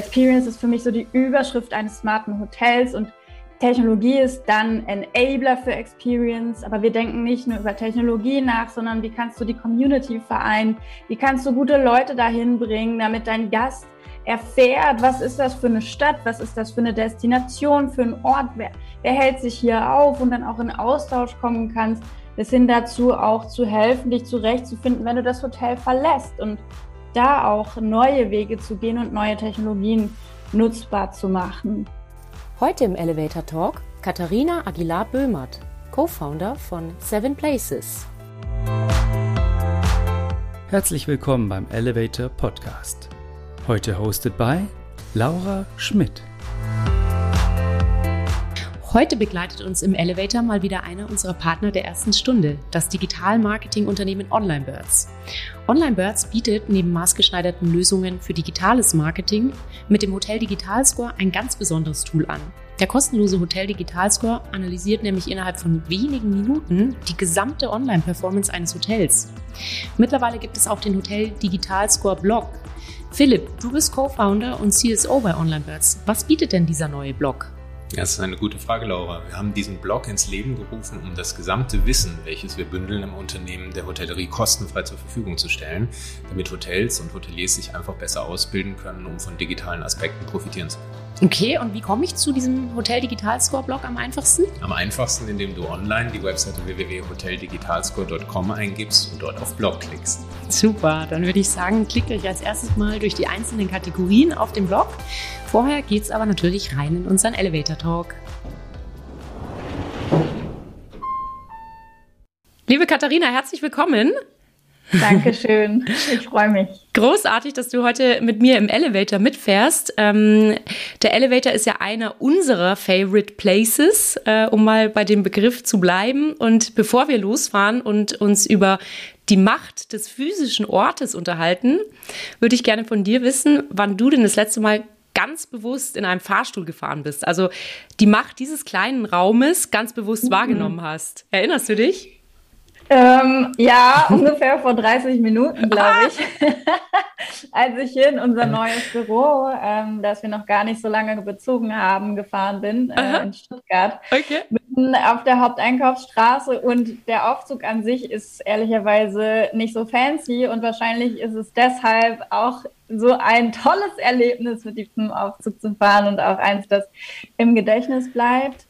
Experience ist für mich so die Überschrift eines smarten Hotels und Technologie ist dann Enabler für Experience, aber wir denken nicht nur über Technologie nach, sondern wie kannst du die Community vereinen, wie kannst du gute Leute dahin bringen, damit dein Gast erfährt, was ist das für eine Stadt, was ist das für eine Destination, für einen Ort, wer, wer hält sich hier auf und dann auch in Austausch kommen kannst, bis hin dazu auch zu helfen, dich zurechtzufinden, wenn du das Hotel verlässt. Und da auch neue Wege zu gehen und neue Technologien nutzbar zu machen. Heute im Elevator Talk Katharina Aguilar-Böhmert, Co-Founder von Seven Places. Herzlich willkommen beim Elevator Podcast. Heute hosted by Laura Schmidt. Heute begleitet uns im Elevator mal wieder einer unserer Partner der ersten Stunde, das Digital-Marketing-Unternehmen OnlineBirds. OnlineBirds bietet neben maßgeschneiderten Lösungen für digitales Marketing mit dem Hotel Digital Score ein ganz besonderes Tool an. Der kostenlose Hotel Digital Score analysiert nämlich innerhalb von wenigen Minuten die gesamte Online-Performance eines Hotels. Mittlerweile gibt es auch den Hotel Digital Score Blog. Philipp, du bist Co-Founder und CSO bei OnlineBirds. Was bietet denn dieser neue Blog? Das ist eine gute Frage, Laura. Wir haben diesen Blog ins Leben gerufen, um das gesamte Wissen, welches wir bündeln im Unternehmen der Hotellerie, kostenfrei zur Verfügung zu stellen, damit Hotels und Hoteliers sich einfach besser ausbilden können, um von digitalen Aspekten profitieren zu können. Okay, und wie komme ich zu diesem Hotel Digital Score Blog am einfachsten? Am einfachsten, indem du online die Webseite www.hoteldigitalscore.com eingibst und dort auf Blog klickst. Super, dann würde ich sagen, klickt euch als erstes mal durch die einzelnen Kategorien auf dem Blog. Vorher geht es aber natürlich rein in unseren Elevator Talk. Liebe Katharina, herzlich willkommen. Dankeschön. Ich freue mich. Großartig, dass du heute mit mir im Elevator mitfährst. Ähm, der Elevator ist ja einer unserer Favorite Places, äh, um mal bei dem Begriff zu bleiben. Und bevor wir losfahren und uns über die Macht des physischen Ortes unterhalten, würde ich gerne von dir wissen, wann du denn das letzte Mal ganz bewusst in einem Fahrstuhl gefahren bist. Also die Macht dieses kleinen Raumes ganz bewusst mhm. wahrgenommen hast. Erinnerst du dich? Ähm, ja, ungefähr vor 30 Minuten, glaube ich, als ich hier in unser neues Büro, ähm, das wir noch gar nicht so lange bezogen haben, gefahren bin äh, in Stuttgart. Okay. Mitten auf der Haupteinkaufsstraße und der Aufzug an sich ist ehrlicherweise nicht so fancy und wahrscheinlich ist es deshalb auch so ein tolles Erlebnis, mit diesem Aufzug zu fahren und auch eins, das im Gedächtnis bleibt.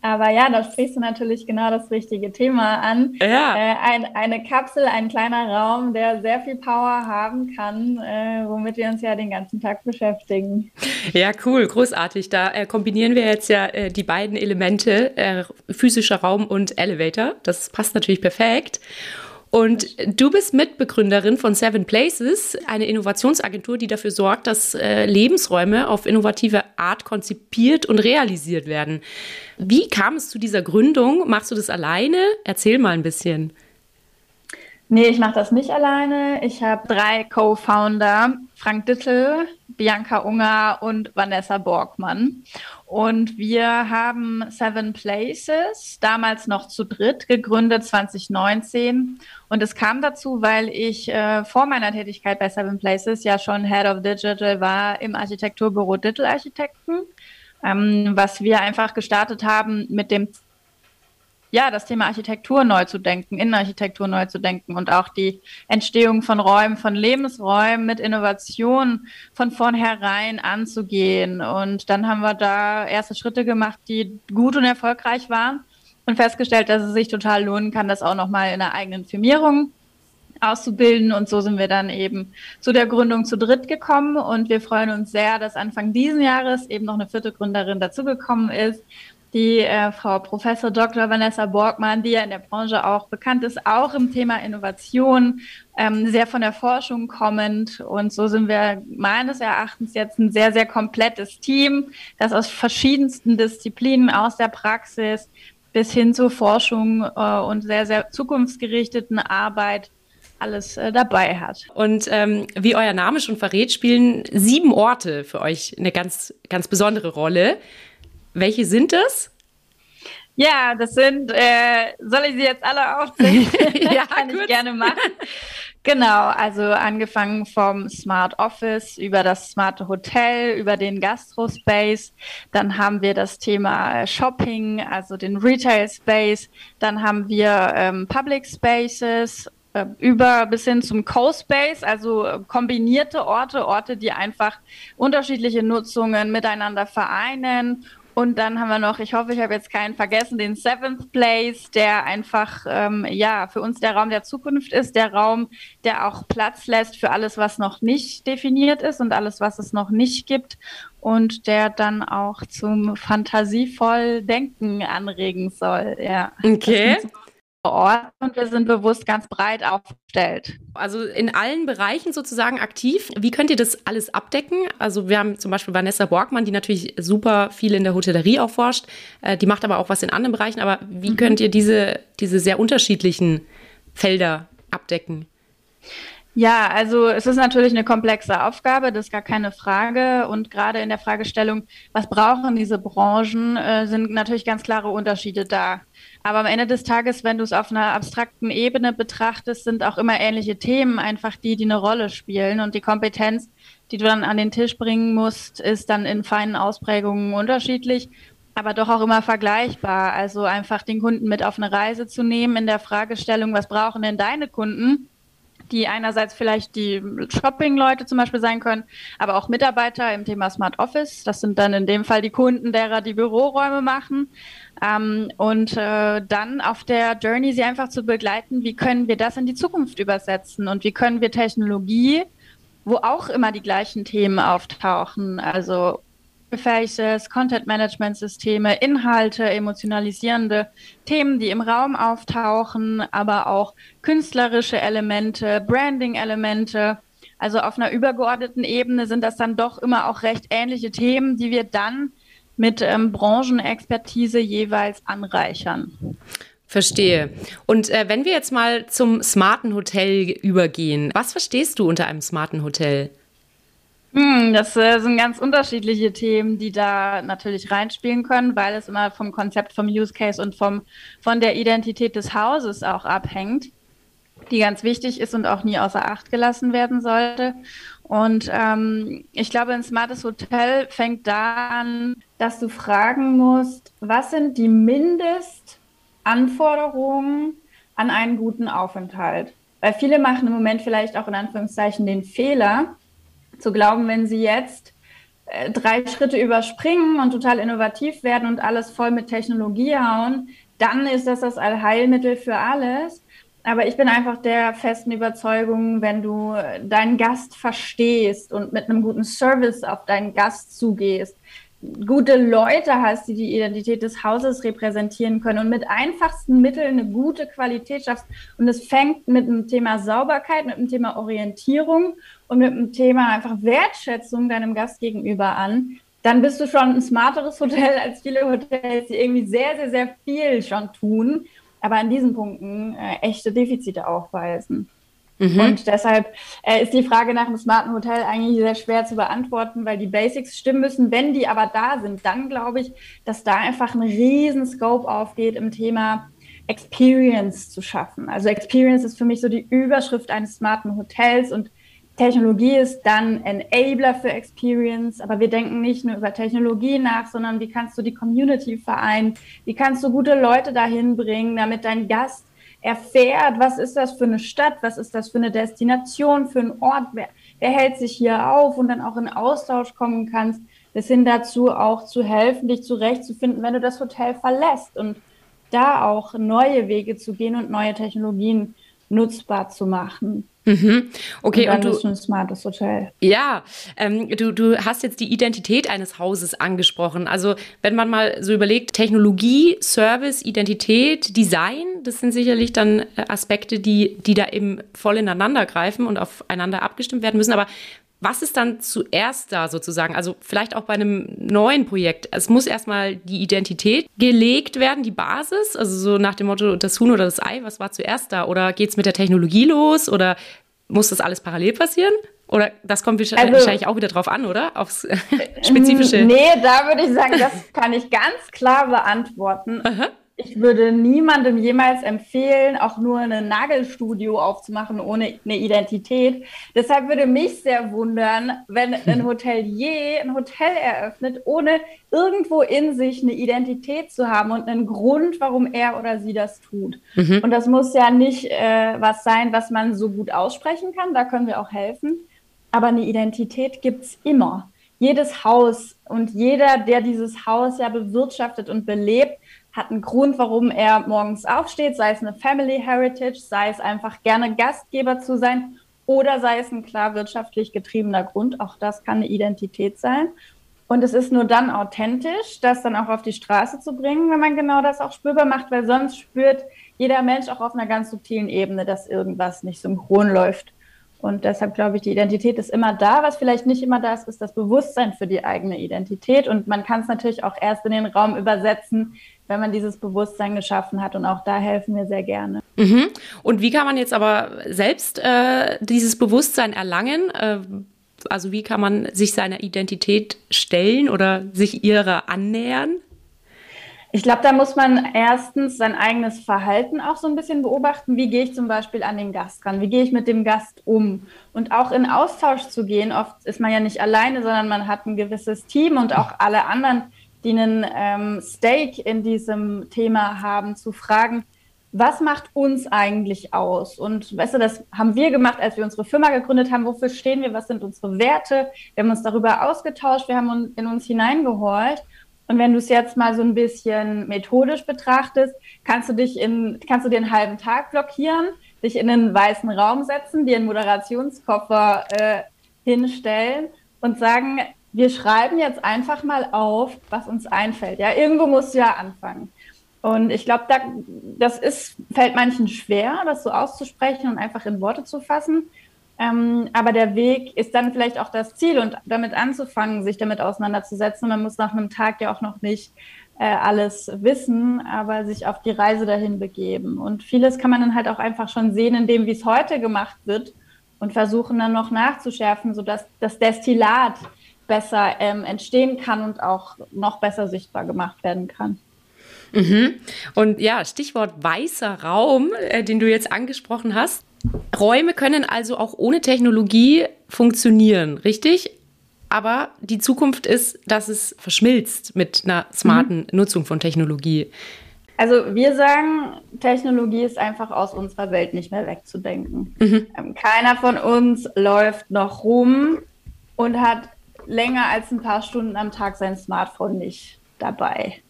Aber ja, da sprichst du natürlich genau das richtige Thema an. Ja. Äh, ein, eine Kapsel, ein kleiner Raum, der sehr viel Power haben kann, äh, womit wir uns ja den ganzen Tag beschäftigen. Ja, cool, großartig. Da äh, kombinieren wir jetzt ja äh, die beiden Elemente, äh, physischer Raum und Elevator. Das passt natürlich perfekt. Und du bist Mitbegründerin von Seven Places, eine Innovationsagentur, die dafür sorgt, dass äh, Lebensräume auf innovative Art konzipiert und realisiert werden. Wie kam es zu dieser Gründung? Machst du das alleine? Erzähl mal ein bisschen. Nee, ich mache das nicht alleine. Ich habe drei Co-Founder, Frank Dittel, Bianca Unger und Vanessa Borgmann. Und wir haben Seven Places, damals noch zu dritt, gegründet 2019. Und es kam dazu, weil ich äh, vor meiner Tätigkeit bei Seven Places ja schon Head of Digital war im Architekturbüro Dittel Architekten, ähm, was wir einfach gestartet haben mit dem ja, das Thema Architektur neu zu denken, Innenarchitektur neu zu denken und auch die Entstehung von Räumen, von Lebensräumen mit Innovation von vornherein anzugehen. Und dann haben wir da erste Schritte gemacht, die gut und erfolgreich waren und festgestellt, dass es sich total lohnen kann, das auch nochmal in einer eigenen Firmierung auszubilden. Und so sind wir dann eben zu der Gründung zu dritt gekommen. Und wir freuen uns sehr, dass Anfang diesen Jahres eben noch eine vierte Gründerin dazugekommen ist die äh, Frau Professor Dr. Vanessa Borgmann, die ja in der Branche auch bekannt ist, auch im Thema Innovation, ähm, sehr von der Forschung kommend. Und so sind wir meines Erachtens jetzt ein sehr, sehr komplettes Team, das aus verschiedensten Disziplinen, aus der Praxis bis hin zur Forschung äh, und sehr, sehr zukunftsgerichteten Arbeit alles äh, dabei hat. Und ähm, wie euer Name schon verrät, spielen sieben Orte für euch eine ganz, ganz besondere Rolle. Welche sind das? Ja, das sind, äh, soll ich sie jetzt alle aufzählen? ja, Kann ich gerne machen. Genau, also angefangen vom Smart Office über das smarte Hotel, über den Gastro Space. Dann haben wir das Thema Shopping, also den Retail Space. Dann haben wir ähm, Public Spaces äh, über bis hin zum Co-Space, also äh, kombinierte Orte, Orte, die einfach unterschiedliche Nutzungen miteinander vereinen und dann haben wir noch, ich hoffe, ich habe jetzt keinen vergessen, den Seventh Place, der einfach ähm, ja für uns der Raum der Zukunft ist, der Raum, der auch Platz lässt für alles, was noch nicht definiert ist und alles, was es noch nicht gibt und der dann auch zum fantasievoll Denken anregen soll. Ja. Okay Ort und wir sind bewusst ganz breit aufgestellt. Also in allen Bereichen sozusagen aktiv. Wie könnt ihr das alles abdecken? Also wir haben zum Beispiel Vanessa Borgmann, die natürlich super viel in der Hotellerie auch forscht. Äh, die macht aber auch was in anderen Bereichen. Aber wie mhm. könnt ihr diese, diese sehr unterschiedlichen Felder abdecken? Ja, also es ist natürlich eine komplexe Aufgabe, das ist gar keine Frage. Und gerade in der Fragestellung, was brauchen diese Branchen, äh, sind natürlich ganz klare Unterschiede da. Aber am Ende des Tages, wenn du es auf einer abstrakten Ebene betrachtest, sind auch immer ähnliche Themen einfach die, die eine Rolle spielen. Und die Kompetenz, die du dann an den Tisch bringen musst, ist dann in feinen Ausprägungen unterschiedlich, aber doch auch immer vergleichbar. Also einfach den Kunden mit auf eine Reise zu nehmen in der Fragestellung, was brauchen denn deine Kunden? Die einerseits vielleicht die Shopping-Leute zum Beispiel sein können, aber auch Mitarbeiter im Thema Smart Office. Das sind dann in dem Fall die Kunden, derer die Büroräume machen. Ähm, und äh, dann auf der Journey sie einfach zu begleiten, wie können wir das in die Zukunft übersetzen und wie können wir Technologie, wo auch immer die gleichen Themen auftauchen, also Faces, Content-Management-Systeme, Inhalte, emotionalisierende Themen, die im Raum auftauchen, aber auch künstlerische Elemente, Branding-Elemente. Also auf einer übergeordneten Ebene sind das dann doch immer auch recht ähnliche Themen, die wir dann mit ähm, Branchenexpertise jeweils anreichern. Verstehe. Und äh, wenn wir jetzt mal zum smarten Hotel übergehen, was verstehst du unter einem smarten Hotel? Hm, das äh, sind ganz unterschiedliche Themen, die da natürlich reinspielen können, weil es immer vom Konzept, vom Use Case und vom, von der Identität des Hauses auch abhängt, die ganz wichtig ist und auch nie außer Acht gelassen werden sollte. Und ähm, ich glaube, ein smartes Hotel fängt da an, dass du fragen musst, was sind die Mindestanforderungen an einen guten Aufenthalt? Weil viele machen im Moment vielleicht auch in Anführungszeichen den Fehler, zu glauben, wenn sie jetzt äh, drei Schritte überspringen und total innovativ werden und alles voll mit Technologie hauen, dann ist das das Allheilmittel für alles. Aber ich bin einfach der festen Überzeugung, wenn du deinen Gast verstehst und mit einem guten Service auf deinen Gast zugehst, gute Leute hast, die die Identität des Hauses repräsentieren können und mit einfachsten Mitteln eine gute Qualität schaffst. Und es fängt mit dem Thema Sauberkeit, mit dem Thema Orientierung und mit dem Thema einfach Wertschätzung deinem Gast gegenüber an. Dann bist du schon ein smarteres Hotel als viele Hotels, die irgendwie sehr, sehr, sehr viel schon tun, aber an diesen Punkten äh, echte Defizite aufweisen. Mhm. Und deshalb äh, ist die Frage nach einem smarten Hotel eigentlich sehr schwer zu beantworten, weil die Basics stimmen müssen. Wenn die aber da sind, dann glaube ich, dass da einfach ein riesen Scope aufgeht im Thema Experience zu schaffen. Also Experience ist für mich so die Überschrift eines smarten Hotels und Technologie ist dann Enabler für Experience, aber wir denken nicht nur über Technologie nach, sondern wie kannst du die Community vereinen, wie kannst du gute Leute dahin bringen, damit dein Gast erfährt, was ist das für eine Stadt, was ist das für eine Destination, für einen Ort, wer, wer hält sich hier auf und dann auch in Austausch kommen kannst, bis hin dazu auch zu helfen, dich zurechtzufinden, wenn du das Hotel verlässt und da auch neue Wege zu gehen und neue Technologien nutzbar zu machen. Mhm. Okay, und, und du, ein smartes Hotel. Ja, ähm, du, du hast jetzt die Identität eines Hauses angesprochen. Also wenn man mal so überlegt, Technologie, Service, Identität, Design, das sind sicherlich dann äh, Aspekte, die, die da eben voll ineinander greifen und aufeinander abgestimmt werden müssen. Aber was ist dann zuerst da sozusagen? Also vielleicht auch bei einem neuen Projekt. Es muss erstmal die Identität gelegt werden, die Basis. Also so nach dem Motto, das Huhn oder das Ei, was war zuerst da? Oder geht es mit der Technologie los? Oder muss das alles parallel passieren? Oder das kommt also, wahrscheinlich auch wieder drauf an, oder? Aufs spezifische. Nee, da würde ich sagen, das kann ich ganz klar beantworten. Aha. Ich würde niemandem jemals empfehlen, auch nur ein Nagelstudio aufzumachen ohne eine Identität. Deshalb würde mich sehr wundern, wenn ein Hotelier ein Hotel eröffnet, ohne irgendwo in sich eine Identität zu haben und einen Grund, warum er oder sie das tut. Mhm. Und das muss ja nicht äh, was sein, was man so gut aussprechen kann. Da können wir auch helfen. Aber eine Identität gibt's immer. Jedes Haus und jeder, der dieses Haus ja bewirtschaftet und belebt, hat einen Grund, warum er morgens aufsteht, sei es eine Family Heritage, sei es einfach gerne Gastgeber zu sein oder sei es ein klar wirtschaftlich getriebener Grund. Auch das kann eine Identität sein. Und es ist nur dann authentisch, das dann auch auf die Straße zu bringen, wenn man genau das auch spürbar macht, weil sonst spürt jeder Mensch auch auf einer ganz subtilen Ebene, dass irgendwas nicht synchron läuft. Und deshalb glaube ich, die Identität ist immer da. Was vielleicht nicht immer da ist, ist das Bewusstsein für die eigene Identität. Und man kann es natürlich auch erst in den Raum übersetzen, wenn man dieses Bewusstsein geschaffen hat. Und auch da helfen wir sehr gerne. Mhm. Und wie kann man jetzt aber selbst äh, dieses Bewusstsein erlangen? Äh, also wie kann man sich seiner Identität stellen oder sich ihrer annähern? Ich glaube, da muss man erstens sein eigenes Verhalten auch so ein bisschen beobachten. Wie gehe ich zum Beispiel an den Gast ran? Wie gehe ich mit dem Gast um? Und auch in Austausch zu gehen. Oft ist man ja nicht alleine, sondern man hat ein gewisses Team und auch alle anderen, die einen ähm, Stake in diesem Thema haben, zu fragen, was macht uns eigentlich aus? Und weißt du, das haben wir gemacht, als wir unsere Firma gegründet haben. Wofür stehen wir? Was sind unsere Werte? Wir haben uns darüber ausgetauscht, wir haben in uns hineingeholt. Und wenn du es jetzt mal so ein bisschen methodisch betrachtest, kannst du dich in, kannst du einen halben Tag blockieren, dich in einen weißen Raum setzen, dir einen Moderationskoffer äh, hinstellen und sagen, wir schreiben jetzt einfach mal auf, was uns einfällt. Ja, irgendwo musst du ja anfangen. Und ich glaube, da, das ist, fällt manchen schwer, das so auszusprechen und einfach in Worte zu fassen. Ähm, aber der Weg ist dann vielleicht auch das Ziel und damit anzufangen, sich damit auseinanderzusetzen. Man muss nach einem Tag ja auch noch nicht äh, alles wissen, aber sich auf die Reise dahin begeben. Und vieles kann man dann halt auch einfach schon sehen, in dem, wie es heute gemacht wird und versuchen dann noch nachzuschärfen, sodass das Destillat besser ähm, entstehen kann und auch noch besser sichtbar gemacht werden kann. Mhm. Und ja, Stichwort weißer Raum, äh, den du jetzt angesprochen hast. Räume können also auch ohne Technologie funktionieren, richtig? Aber die Zukunft ist, dass es verschmilzt mit einer smarten mhm. Nutzung von Technologie. Also wir sagen, Technologie ist einfach aus unserer Welt nicht mehr wegzudenken. Mhm. Ähm, keiner von uns läuft noch rum und hat länger als ein paar Stunden am Tag sein Smartphone nicht dabei.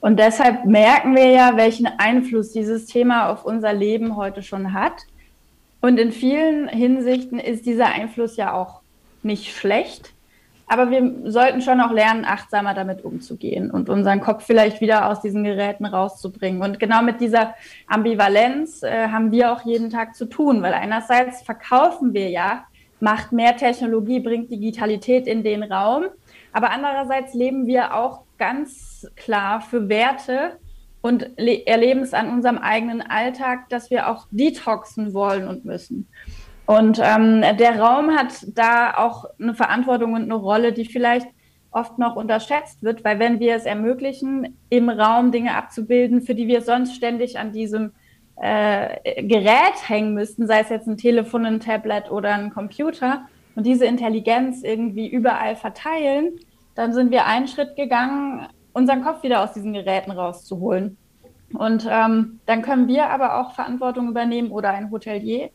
Und deshalb merken wir ja, welchen Einfluss dieses Thema auf unser Leben heute schon hat. Und in vielen Hinsichten ist dieser Einfluss ja auch nicht schlecht. Aber wir sollten schon auch lernen, achtsamer damit umzugehen und unseren Kopf vielleicht wieder aus diesen Geräten rauszubringen. Und genau mit dieser Ambivalenz äh, haben wir auch jeden Tag zu tun, weil einerseits verkaufen wir ja, macht mehr Technologie, bringt Digitalität in den Raum. Aber andererseits leben wir auch ganz klar für Werte, und erleben es an unserem eigenen Alltag, dass wir auch detoxen wollen und müssen. Und ähm, der Raum hat da auch eine Verantwortung und eine Rolle, die vielleicht oft noch unterschätzt wird, weil wenn wir es ermöglichen, im Raum Dinge abzubilden, für die wir sonst ständig an diesem äh, Gerät hängen müssten, sei es jetzt ein Telefon, ein Tablet oder ein Computer, und diese Intelligenz irgendwie überall verteilen, dann sind wir einen Schritt gegangen unseren Kopf wieder aus diesen Geräten rauszuholen. Und ähm, dann können wir aber auch Verantwortung übernehmen oder ein Hotelier.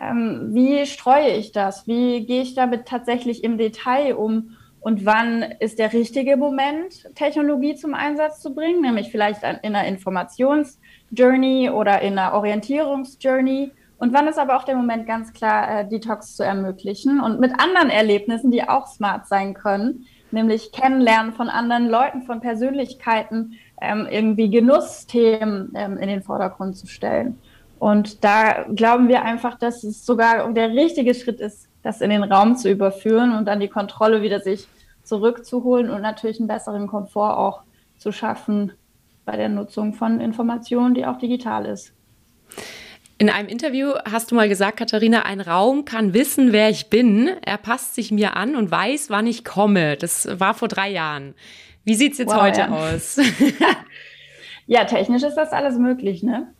Ähm, wie streue ich das? Wie gehe ich damit tatsächlich im Detail um? Und wann ist der richtige Moment, Technologie zum Einsatz zu bringen? Nämlich vielleicht in einer Informationsjourney oder in einer Orientierungsjourney. Und wann ist aber auch der Moment, ganz klar äh, Detox zu ermöglichen und mit anderen Erlebnissen, die auch smart sein können, nämlich Kennenlernen von anderen Leuten, von Persönlichkeiten, ähm, irgendwie Genussthemen ähm, in den Vordergrund zu stellen. Und da glauben wir einfach, dass es sogar der richtige Schritt ist, das in den Raum zu überführen und dann die Kontrolle wieder sich zurückzuholen und natürlich einen besseren Komfort auch zu schaffen bei der Nutzung von Informationen, die auch digital ist. In einem Interview hast du mal gesagt, Katharina, ein Raum kann wissen, wer ich bin. Er passt sich mir an und weiß, wann ich komme. Das war vor drei Jahren. Wie sieht es jetzt wow, heute ja. aus? Ja, technisch ist das alles möglich, ne?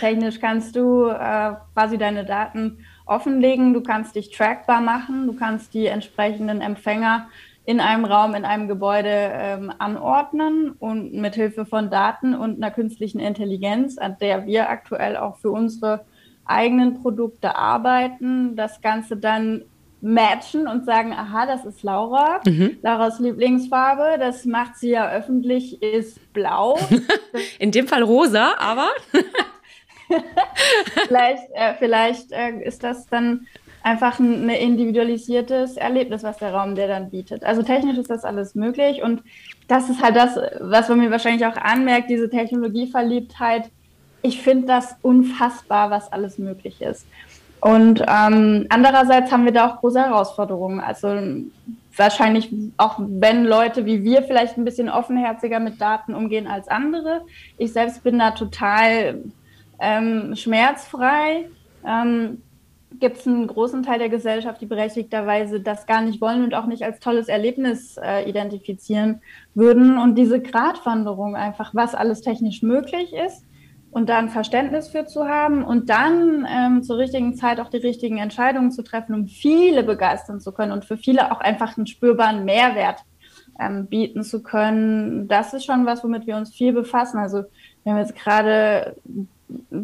Technisch kannst du äh, quasi deine Daten offenlegen, du kannst dich trackbar machen, du kannst die entsprechenden Empfänger in einem Raum, in einem Gebäude ähm, anordnen und mit Hilfe von Daten und einer künstlichen Intelligenz, an der wir aktuell auch für unsere eigenen Produkte arbeiten, das Ganze dann matchen und sagen, aha, das ist Laura, mhm. Lauras Lieblingsfarbe, das macht sie ja öffentlich, ist blau. In dem Fall rosa, aber vielleicht äh, vielleicht äh, ist das dann einfach ein individualisiertes Erlebnis, was der Raum der dann bietet. Also technisch ist das alles möglich und das ist halt das, was man mir wahrscheinlich auch anmerkt, diese Technologieverliebtheit. Ich finde das unfassbar, was alles möglich ist. Und ähm, andererseits haben wir da auch große Herausforderungen. Also wahrscheinlich auch wenn Leute wie wir vielleicht ein bisschen offenherziger mit Daten umgehen als andere. Ich selbst bin da total ähm, schmerzfrei. Ähm, gibt es einen großen Teil der Gesellschaft, die berechtigterweise das gar nicht wollen und auch nicht als tolles Erlebnis äh, identifizieren würden. Und diese Gratwanderung einfach, was alles technisch möglich ist und da ein Verständnis für zu haben und dann ähm, zur richtigen Zeit auch die richtigen Entscheidungen zu treffen, um viele begeistern zu können und für viele auch einfach einen spürbaren Mehrwert ähm, bieten zu können. Das ist schon was, womit wir uns viel befassen. Also wir haben jetzt gerade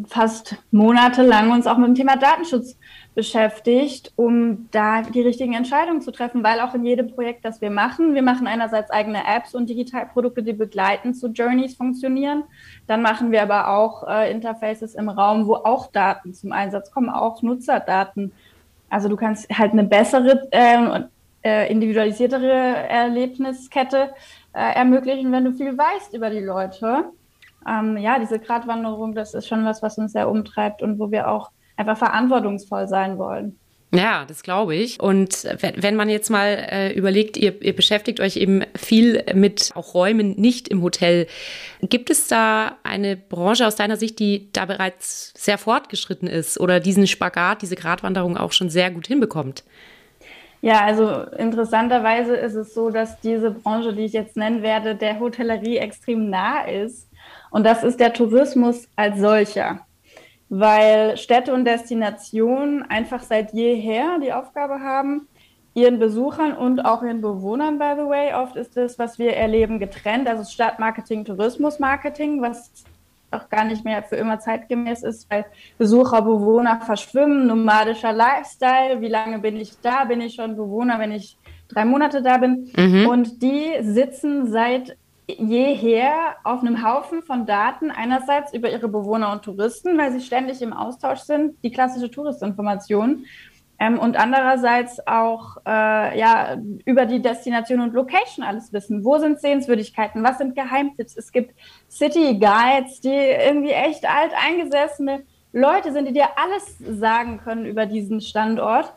fast monatelang uns auch mit dem Thema Datenschutz beschäftigt, um da die richtigen Entscheidungen zu treffen, weil auch in jedem Projekt, das wir machen, wir machen einerseits eigene Apps und Digitalprodukte, die begleiten zu Journeys funktionieren. Dann machen wir aber auch äh, Interfaces im Raum, wo auch Daten zum Einsatz kommen, auch Nutzerdaten. Also du kannst halt eine bessere, äh, äh, individualisiertere Erlebniskette äh, ermöglichen, wenn du viel weißt über die Leute. Ähm, ja, diese Gratwanderung, das ist schon was, was uns sehr umtreibt und wo wir auch einfach verantwortungsvoll sein wollen. Ja, das glaube ich. Und wenn man jetzt mal äh, überlegt, ihr, ihr beschäftigt euch eben viel mit auch Räumen nicht im Hotel. Gibt es da eine Branche aus deiner Sicht, die da bereits sehr fortgeschritten ist oder diesen Spagat, diese Gratwanderung auch schon sehr gut hinbekommt? Ja, also interessanterweise ist es so, dass diese Branche, die ich jetzt nennen werde, der Hotellerie extrem nah ist. Und das ist der Tourismus als solcher weil Städte und Destinationen einfach seit jeher die Aufgabe haben, ihren Besuchern und auch ihren Bewohnern, by the way, oft ist das, was wir erleben, getrennt. Also Stadtmarketing, Tourismusmarketing, was auch gar nicht mehr für immer zeitgemäß ist, weil Besucher, Bewohner verschwimmen, nomadischer Lifestyle, wie lange bin ich da, bin ich schon Bewohner, wenn ich drei Monate da bin. Mhm. Und die sitzen seit jeher auf einem Haufen von Daten, einerseits über ihre Bewohner und Touristen, weil sie ständig im Austausch sind, die klassische Touristinformation, ähm, und andererseits auch äh, ja, über die Destination und Location alles wissen. Wo sind Sehenswürdigkeiten? Was sind Geheimtipps? Es gibt City Guides, die irgendwie echt alt eingesessene Leute sind, die dir alles sagen können über diesen Standort.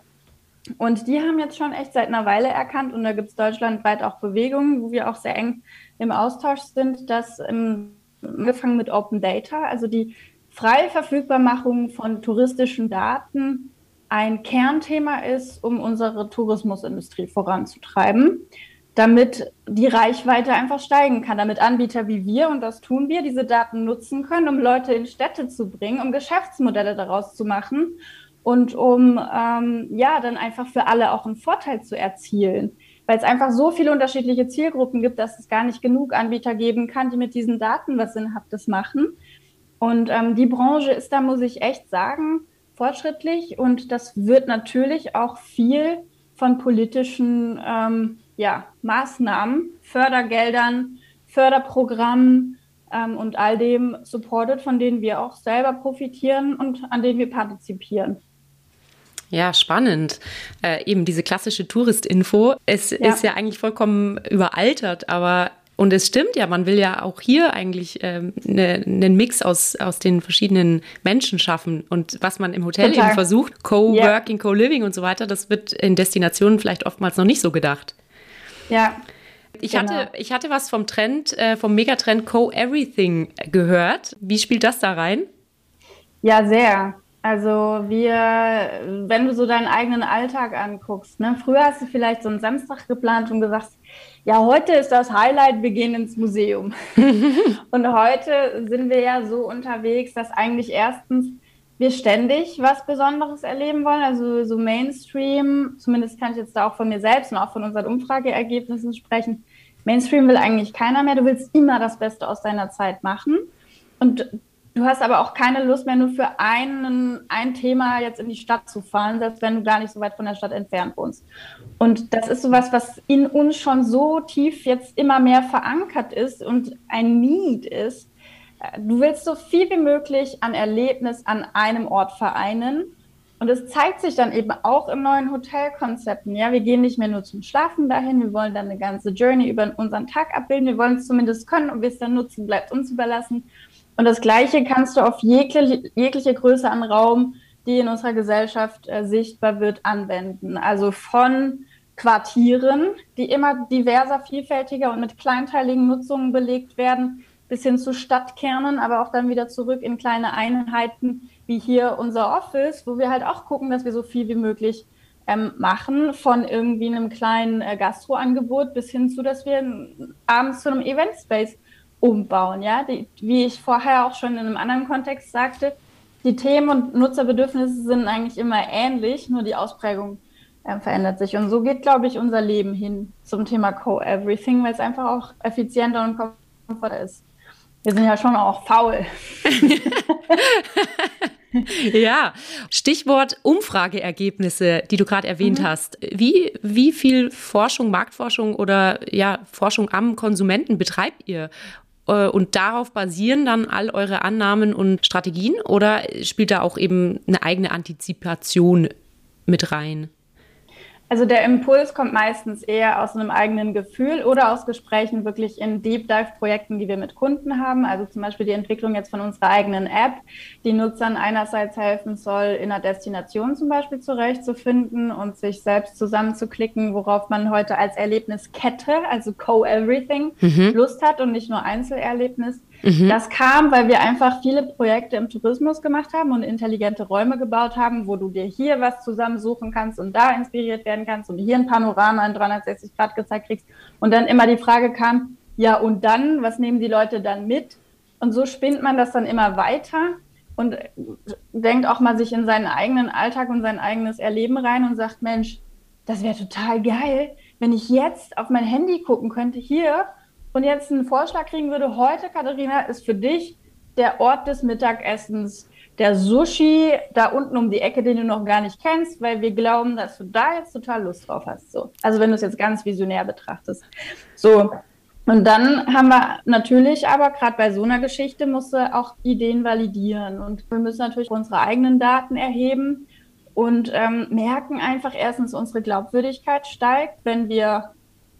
Und die haben jetzt schon echt seit einer Weile erkannt, und da gibt es deutschlandweit auch Bewegungen, wo wir auch sehr eng im Austausch sind, dass ähm, angefangen mit Open Data, also die freie Verfügbarmachung von touristischen Daten ein Kernthema ist, um unsere Tourismusindustrie voranzutreiben, damit die Reichweite einfach steigen kann, damit Anbieter wie wir, und das tun wir, diese Daten nutzen können, um Leute in Städte zu bringen, um Geschäftsmodelle daraus zu machen und um ähm, ja dann einfach für alle auch einen Vorteil zu erzielen weil es einfach so viele unterschiedliche Zielgruppen gibt, dass es gar nicht genug Anbieter geben kann, die mit diesen Daten was Sinnhaftes machen. Und ähm, die Branche ist da, muss ich echt sagen, fortschrittlich und das wird natürlich auch viel von politischen ähm, ja, Maßnahmen, Fördergeldern, Förderprogrammen ähm, und all dem supported, von denen wir auch selber profitieren und an denen wir partizipieren. Ja, spannend. Äh, eben diese klassische Touristinfo. Es ja. ist ja eigentlich vollkommen überaltert, aber und es stimmt ja, man will ja auch hier eigentlich ähm, ne, einen Mix aus, aus den verschiedenen Menschen schaffen. Und was man im Hotel Total. eben versucht, Co-Working, yeah. Co-Living und so weiter, das wird in Destinationen vielleicht oftmals noch nicht so gedacht. Ja. Ich, genau. hatte, ich hatte was vom Trend, äh, vom Megatrend Co-Everything gehört. Wie spielt das da rein? Ja, sehr. Also wir, wenn du so deinen eigenen Alltag anguckst, ne, früher hast du vielleicht so einen Samstag geplant und gesagt, ja, heute ist das Highlight, wir gehen ins Museum. und heute sind wir ja so unterwegs, dass eigentlich erstens wir ständig was Besonderes erleben wollen, also so Mainstream, zumindest kann ich jetzt da auch von mir selbst und auch von unseren Umfrageergebnissen sprechen. Mainstream will eigentlich keiner mehr, du willst immer das Beste aus deiner Zeit machen. Und Du hast aber auch keine Lust mehr, nur für einen, ein Thema jetzt in die Stadt zu fahren, selbst wenn du gar nicht so weit von der Stadt entfernt wohnst. Und das ist sowas, was in uns schon so tief jetzt immer mehr verankert ist und ein Need ist. Du willst so viel wie möglich an Erlebnis an einem Ort vereinen. Und es zeigt sich dann eben auch im neuen Hotelkonzepten. Ja, wir gehen nicht mehr nur zum Schlafen dahin, wir wollen dann eine ganze Journey über unseren Tag abbilden. Wir wollen es zumindest können und wir es dann nutzen, bleibt uns überlassen. Und das Gleiche kannst du auf jegliche, jegliche Größe an Raum, die in unserer Gesellschaft äh, sichtbar wird, anwenden. Also von Quartieren, die immer diverser, vielfältiger und mit kleinteiligen Nutzungen belegt werden, bis hin zu Stadtkernen, aber auch dann wieder zurück in kleine Einheiten, wie hier unser Office, wo wir halt auch gucken, dass wir so viel wie möglich ähm, machen, von irgendwie einem kleinen äh, Gastroangebot bis hin zu, dass wir abends zu einem Event-Space umbauen. Ja? Die, wie ich vorher auch schon in einem anderen Kontext sagte, die Themen und Nutzerbedürfnisse sind eigentlich immer ähnlich, nur die Ausprägung äh, verändert sich. Und so geht, glaube ich, unser Leben hin zum Thema Co-Everything, weil es einfach auch effizienter und komfortabler ist. Wir sind ja schon auch faul. ja, Stichwort Umfrageergebnisse, die du gerade erwähnt mhm. hast. Wie, wie viel Forschung, Marktforschung oder ja, Forschung am Konsumenten betreibt ihr? Äh, und darauf basieren dann all eure Annahmen und Strategien oder spielt da auch eben eine eigene Antizipation mit rein? Also der Impuls kommt meistens eher aus einem eigenen Gefühl oder aus Gesprächen wirklich in Deep Dive Projekten, die wir mit Kunden haben. Also zum Beispiel die Entwicklung jetzt von unserer eigenen App, die Nutzern einerseits helfen soll, in einer Destination zum Beispiel zurechtzufinden und sich selbst zusammenzuklicken, worauf man heute als Erlebniskette, also Co-Everything, mhm. Lust hat und nicht nur Einzelerlebnis. Mhm. Das kam, weil wir einfach viele Projekte im Tourismus gemacht haben und intelligente Räume gebaut haben, wo du dir hier was zusammensuchen kannst und da inspiriert werden kannst und hier ein Panorama in 360 Grad gezeigt kriegst. Und dann immer die Frage kam, ja, und dann, was nehmen die Leute dann mit? Und so spinnt man das dann immer weiter und denkt auch mal sich in seinen eigenen Alltag und sein eigenes Erleben rein und sagt, Mensch, das wäre total geil, wenn ich jetzt auf mein Handy gucken könnte, hier und jetzt einen Vorschlag kriegen würde, heute, Katharina, ist für dich der Ort des Mittagessens der Sushi da unten um die Ecke, den du noch gar nicht kennst, weil wir glauben, dass du da jetzt total Lust drauf hast. So. Also wenn du es jetzt ganz visionär betrachtest. So. Und dann haben wir natürlich aber gerade bei so einer Geschichte musst du auch Ideen validieren. Und wir müssen natürlich unsere eigenen Daten erheben und ähm, merken einfach erstens, unsere Glaubwürdigkeit steigt, wenn wir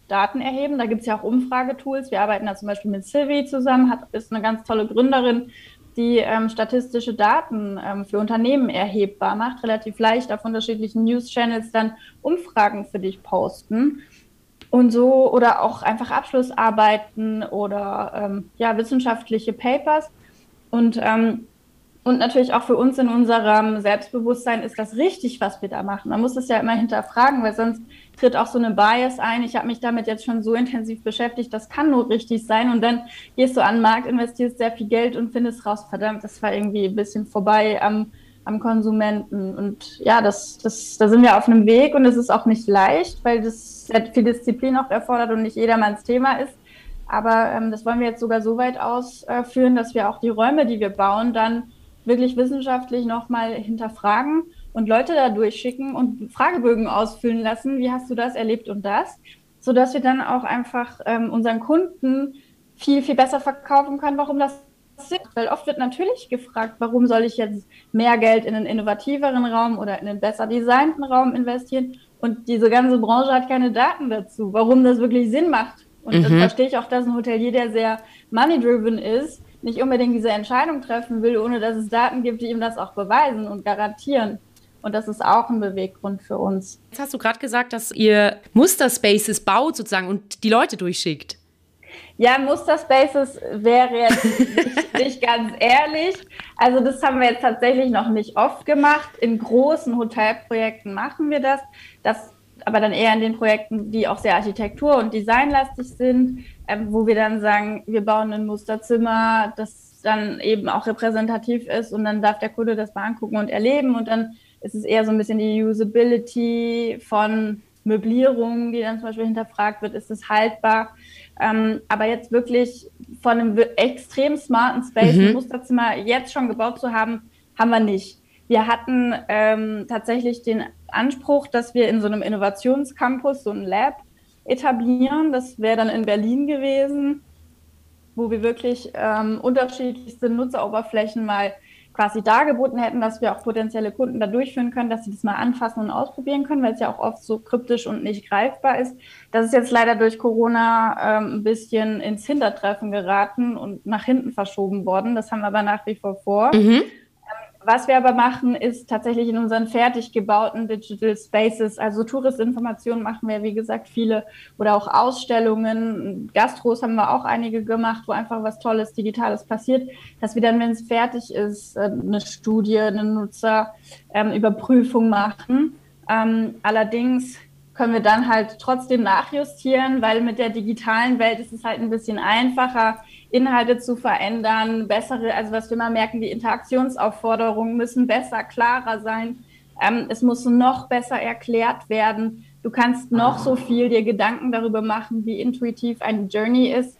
Daten erheben. Da gibt es ja auch Umfragetools. Wir arbeiten da zum Beispiel mit Sylvie zusammen, hat, ist eine ganz tolle Gründerin, die ähm, statistische Daten ähm, für Unternehmen erhebbar macht, relativ leicht auf unterschiedlichen News-Channels dann Umfragen für dich posten. Und so, oder auch einfach Abschlussarbeiten oder ähm, ja, wissenschaftliche Papers. Und ähm, und natürlich auch für uns in unserem Selbstbewusstsein ist das richtig, was wir da machen. Man muss es ja immer hinterfragen, weil sonst tritt auch so eine Bias ein. Ich habe mich damit jetzt schon so intensiv beschäftigt, das kann nur richtig sein. Und dann gehst du an den Markt, investierst sehr viel Geld und findest raus, verdammt, das war irgendwie ein bisschen vorbei am, am Konsumenten. Und ja, das, das, da sind wir auf einem Weg und es ist auch nicht leicht, weil das sehr viel Disziplin auch erfordert und nicht jedermanns Thema ist. Aber ähm, das wollen wir jetzt sogar so weit ausführen, dass wir auch die Räume, die wir bauen, dann wirklich wissenschaftlich nochmal hinterfragen und Leute da durchschicken und Fragebögen ausfüllen lassen. Wie hast du das erlebt und das? Sodass wir dann auch einfach ähm, unseren Kunden viel, viel besser verkaufen können, warum das ist. Weil oft wird natürlich gefragt, warum soll ich jetzt mehr Geld in einen innovativeren Raum oder in einen besser designten Raum investieren? Und diese ganze Branche hat keine Daten dazu, warum das wirklich Sinn macht. Und mhm. dann verstehe ich auch, dass ein Hotelier, der sehr money-driven ist, nicht unbedingt diese Entscheidung treffen will, ohne dass es Daten gibt, die ihm das auch beweisen und garantieren. Und das ist auch ein Beweggrund für uns. Jetzt hast du gerade gesagt, dass ihr Musterspaces baut sozusagen und die Leute durchschickt. Ja, Musterspaces wäre jetzt nicht, nicht, ganz ehrlich. Also das haben wir jetzt tatsächlich noch nicht oft gemacht. In großen Hotelprojekten machen wir das. Das aber dann eher in den Projekten, die auch sehr architektur- und designlastig sind, ähm, wo wir dann sagen, wir bauen ein Musterzimmer, das dann eben auch repräsentativ ist und dann darf der Kunde das mal angucken und erleben und dann ist es eher so ein bisschen die Usability von Möblierung, die dann zum Beispiel hinterfragt wird, ist es haltbar. Ähm, aber jetzt wirklich von einem extrem smarten Space mhm. ein Musterzimmer jetzt schon gebaut zu haben, haben wir nicht. Wir hatten ähm, tatsächlich den Anspruch, dass wir in so einem Innovationscampus so ein Lab etablieren. Das wäre dann in Berlin gewesen, wo wir wirklich ähm, unterschiedlichste Nutzeroberflächen mal quasi dargeboten hätten, dass wir auch potenzielle Kunden da durchführen können, dass sie das mal anfassen und ausprobieren können, weil es ja auch oft so kryptisch und nicht greifbar ist. Das ist jetzt leider durch Corona ähm, ein bisschen ins Hintertreffen geraten und nach hinten verschoben worden. Das haben wir aber nach wie vor vor. Mhm. Was wir aber machen, ist tatsächlich in unseren fertig gebauten Digital Spaces, also Touristinformationen machen wir, wie gesagt, viele oder auch Ausstellungen. Gastros haben wir auch einige gemacht, wo einfach was Tolles, Digitales passiert, dass wir dann, wenn es fertig ist, äh, eine Studie, eine Nutzerüberprüfung ähm, machen. Ähm, allerdings können wir dann halt trotzdem nachjustieren, weil mit der digitalen Welt ist es halt ein bisschen einfacher, Inhalte zu verändern, bessere, also was wir mal merken, die Interaktionsaufforderungen müssen besser, klarer sein. Ähm, es muss noch besser erklärt werden. Du kannst noch so viel dir Gedanken darüber machen, wie intuitiv eine Journey ist.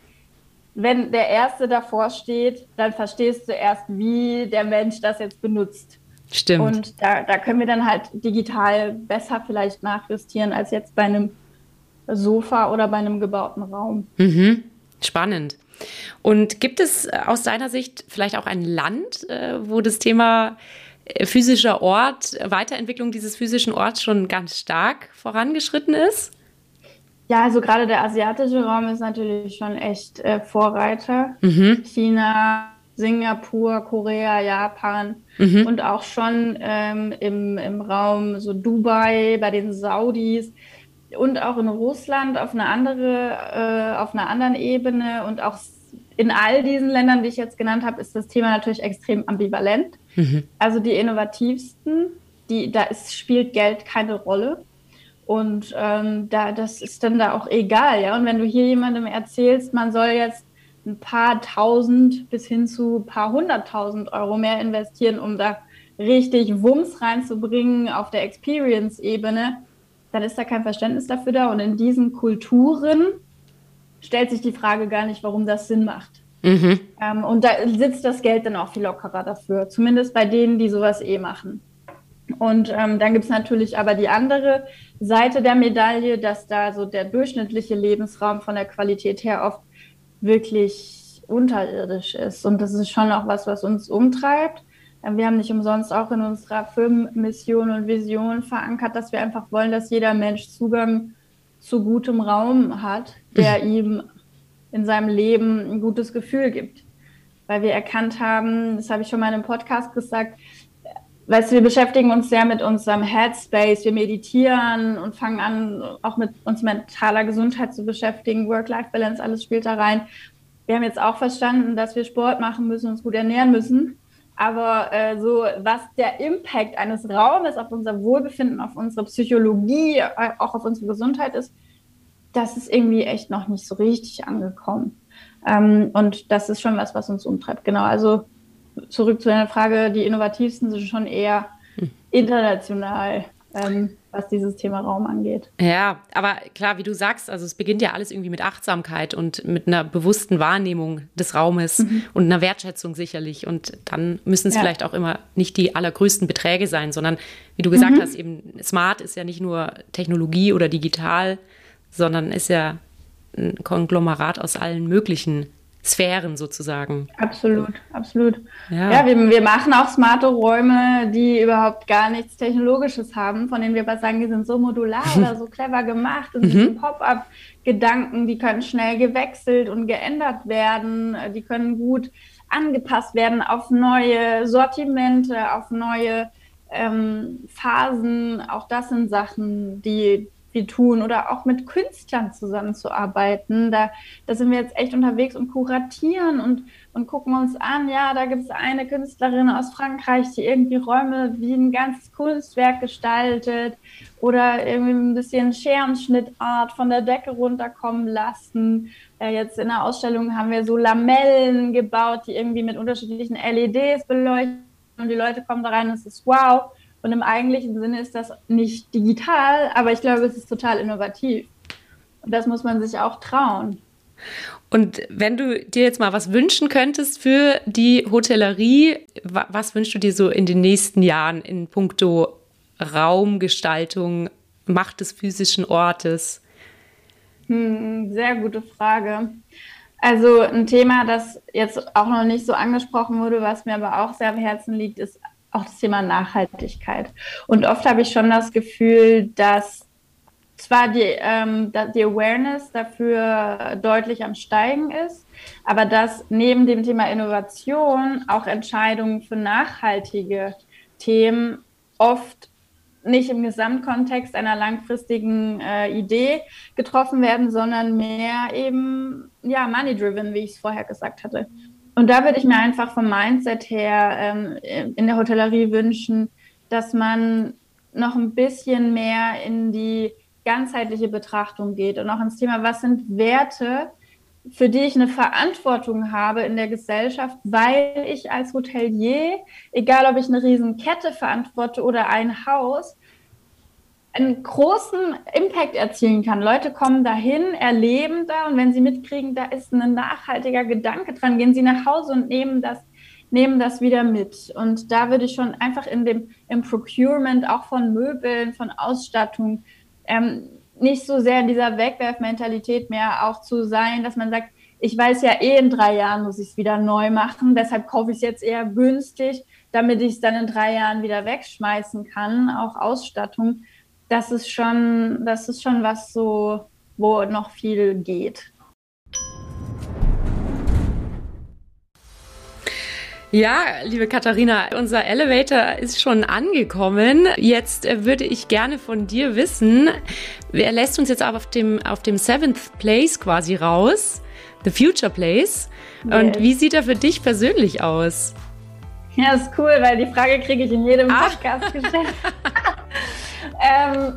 Wenn der Erste davor steht, dann verstehst du erst, wie der Mensch das jetzt benutzt. Stimmt. Und da, da können wir dann halt digital besser vielleicht nachjustieren als jetzt bei einem Sofa oder bei einem gebauten Raum. Mhm. Spannend. Und gibt es äh, aus deiner Sicht vielleicht auch ein Land, äh, wo das Thema äh, physischer Ort, Weiterentwicklung dieses physischen Orts schon ganz stark vorangeschritten ist? Ja, also gerade der asiatische Raum ist natürlich schon echt äh, Vorreiter. Mhm. China, Singapur, Korea, Japan mhm. und auch schon ähm, im, im Raum so Dubai, bei den Saudis und auch in Russland auf einer andere, äh, auf einer anderen Ebene und auch in all diesen Ländern, die ich jetzt genannt habe, ist das Thema natürlich extrem ambivalent. Mhm. Also die innovativsten, die, da ist, spielt Geld keine Rolle. Und ähm, da, das ist dann da auch egal, ja. Und wenn du hier jemandem erzählst, man soll jetzt ein paar tausend bis hin zu ein paar hunderttausend Euro mehr investieren, um da richtig Wumms reinzubringen auf der Experience-Ebene, dann ist da kein Verständnis dafür da. Und in diesen Kulturen stellt sich die Frage gar nicht, warum das Sinn macht. Mhm. Ähm, und da sitzt das Geld dann auch viel lockerer dafür, zumindest bei denen, die sowas eh machen. Und ähm, dann gibt es natürlich aber die andere Seite der Medaille, dass da so der durchschnittliche Lebensraum von der Qualität her oft wirklich unterirdisch ist. Und das ist schon auch was, was uns umtreibt. Wir haben nicht umsonst auch in unserer Firmenmission und Vision verankert, dass wir einfach wollen, dass jeder Mensch Zugang zu gutem Raum hat, der mhm. ihm in seinem Leben ein gutes Gefühl gibt. Weil wir erkannt haben, das habe ich schon mal in einem Podcast gesagt, weißt du, wir beschäftigen uns sehr mit unserem Headspace, wir meditieren und fangen an, auch mit uns mentaler Gesundheit zu beschäftigen, Work-Life-Balance, alles spielt da rein. Wir haben jetzt auch verstanden, dass wir Sport machen müssen, uns gut ernähren müssen. Aber äh, so, was der Impact eines Raumes auf unser Wohlbefinden, auf unsere Psychologie, äh, auch auf unsere Gesundheit ist, das ist irgendwie echt noch nicht so richtig angekommen. Ähm, und das ist schon was, was uns umtreibt. Genau, also zurück zu deiner Frage, die innovativsten sind schon eher hm. international. Ähm, was dieses Thema Raum angeht. Ja, aber klar, wie du sagst, also es beginnt ja alles irgendwie mit Achtsamkeit und mit einer bewussten Wahrnehmung des Raumes mhm. und einer Wertschätzung sicherlich. Und dann müssen es ja. vielleicht auch immer nicht die allergrößten Beträge sein, sondern wie du gesagt mhm. hast, eben smart ist ja nicht nur Technologie oder digital, sondern ist ja ein Konglomerat aus allen möglichen Sphären sozusagen. Absolut, absolut. Ja, ja wir, wir, machen auch smarte Räume, die überhaupt gar nichts Technologisches haben, von denen wir aber sagen, die sind so modular oder so clever gemacht und mhm. Pop-up-Gedanken, die können schnell gewechselt und geändert werden, die können gut angepasst werden auf neue Sortimente, auf neue ähm, Phasen. Auch das sind Sachen, die Beispiel tun oder auch mit Künstlern zusammenzuarbeiten. Da, da sind wir jetzt echt unterwegs und kuratieren und, und gucken uns an, ja, da gibt es eine Künstlerin aus Frankreich, die irgendwie Räume wie ein ganzes Kunstwerk gestaltet oder irgendwie ein bisschen Scherenschnittart von der Decke runterkommen lassen. Äh, jetzt in der Ausstellung haben wir so Lamellen gebaut, die irgendwie mit unterschiedlichen LEDs beleuchten und die Leute kommen da rein, es ist wow. Und im eigentlichen Sinne ist das nicht digital, aber ich glaube, es ist total innovativ. Und das muss man sich auch trauen. Und wenn du dir jetzt mal was wünschen könntest für die Hotellerie, was wünschst du dir so in den nächsten Jahren in puncto Raumgestaltung, Macht des physischen Ortes? Hm, sehr gute Frage. Also ein Thema, das jetzt auch noch nicht so angesprochen wurde, was mir aber auch sehr am Herzen liegt, ist auch das Thema Nachhaltigkeit. Und oft habe ich schon das Gefühl, dass zwar die, ähm, die Awareness dafür deutlich am Steigen ist, aber dass neben dem Thema Innovation auch Entscheidungen für nachhaltige Themen oft nicht im Gesamtkontext einer langfristigen äh, Idee getroffen werden, sondern mehr eben ja money-driven, wie ich es vorher gesagt hatte. Und da würde ich mir einfach vom Mindset her ähm, in der Hotellerie wünschen, dass man noch ein bisschen mehr in die ganzheitliche Betrachtung geht und auch ins Thema, was sind Werte, für die ich eine Verantwortung habe in der Gesellschaft, weil ich als Hotelier, egal ob ich eine Riesenkette verantworte oder ein Haus, einen großen Impact erzielen kann. Leute kommen dahin, erleben da und wenn sie mitkriegen, da ist ein nachhaltiger Gedanke dran, gehen sie nach Hause und nehmen das, nehmen das wieder mit. Und da würde ich schon einfach in dem im Procurement auch von Möbeln, von Ausstattung ähm, nicht so sehr in dieser Wegwerfmentalität mehr auch zu sein, dass man sagt, ich weiß ja eh in drei Jahren muss ich es wieder neu machen, deshalb kaufe ich es jetzt eher günstig, damit ich es dann in drei Jahren wieder wegschmeißen kann, auch Ausstattung das ist schon, das ist schon was so, wo noch viel geht. Ja, liebe Katharina, unser Elevator ist schon angekommen. Jetzt äh, würde ich gerne von dir wissen, er lässt uns jetzt auf dem, auf dem Seventh Place quasi raus, The Future Place. Yes. Und wie sieht er für dich persönlich aus? Ja, ist cool, weil die Frage kriege ich in jedem ah. Podcast gestellt. ähm,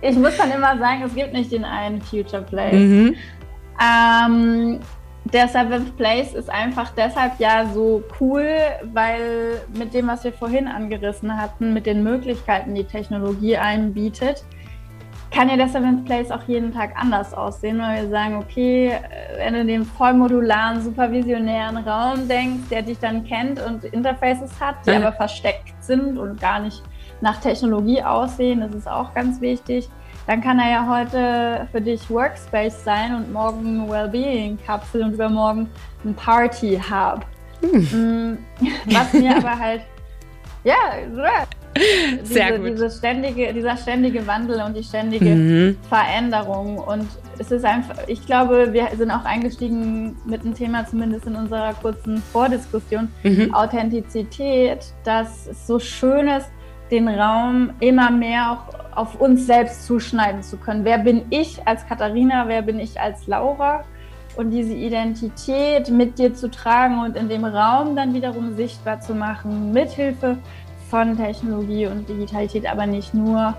ich muss dann immer sagen, es gibt nicht den einen Future Place. Mhm. Ähm, der Seventh Place ist einfach deshalb ja so cool, weil mit dem, was wir vorhin angerissen hatten, mit den Möglichkeiten, die Technologie einem bietet, kann ja der Seventh Place auch jeden Tag anders aussehen, weil wir sagen, okay, wenn du den vollmodularen, supervisionären Raum denkst, der dich dann kennt und Interfaces hat, die mhm. aber versteckt sind und gar nicht nach Technologie aussehen, das ist auch ganz wichtig. Dann kann er ja heute für dich Workspace sein und morgen Wellbeing-Kapsel und übermorgen ein Party-Hub. Hm. Was mir aber halt, ja, Sehr diese, gut. Diese ständige, dieser ständige Wandel und die ständige mhm. Veränderung. Und es ist einfach, ich glaube, wir sind auch eingestiegen mit dem Thema, zumindest in unserer kurzen Vordiskussion, mhm. Authentizität, dass es so schön ist, den Raum immer mehr auch auf uns selbst zuschneiden zu können. Wer bin ich als Katharina, wer bin ich als Laura? Und diese Identität mit dir zu tragen und in dem Raum dann wiederum sichtbar zu machen, mithilfe von Technologie und Digitalität, aber nicht nur.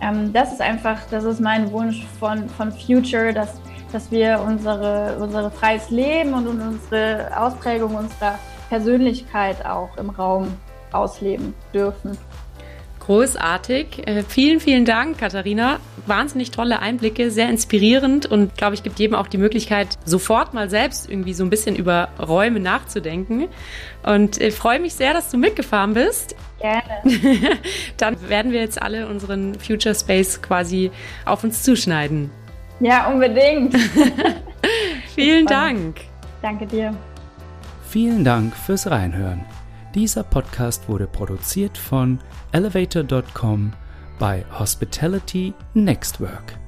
Ähm, das ist einfach, das ist mein Wunsch von, von Future, dass, dass wir unsere, unsere freies Leben und unsere Ausprägung unserer Persönlichkeit auch im Raum ausleben dürfen. Großartig. Äh, vielen, vielen Dank, Katharina. Wahnsinnig tolle Einblicke, sehr inspirierend und glaube ich, gibt jedem auch die Möglichkeit, sofort mal selbst irgendwie so ein bisschen über Räume nachzudenken. Und ich freue mich sehr, dass du mitgefahren bist. Gerne. Dann werden wir jetzt alle unseren Future Space quasi auf uns zuschneiden. Ja, unbedingt. Vielen Dank. Danke dir. Vielen Dank fürs Reinhören. Dieser Podcast wurde produziert von elevator.com bei Hospitality Nextwork.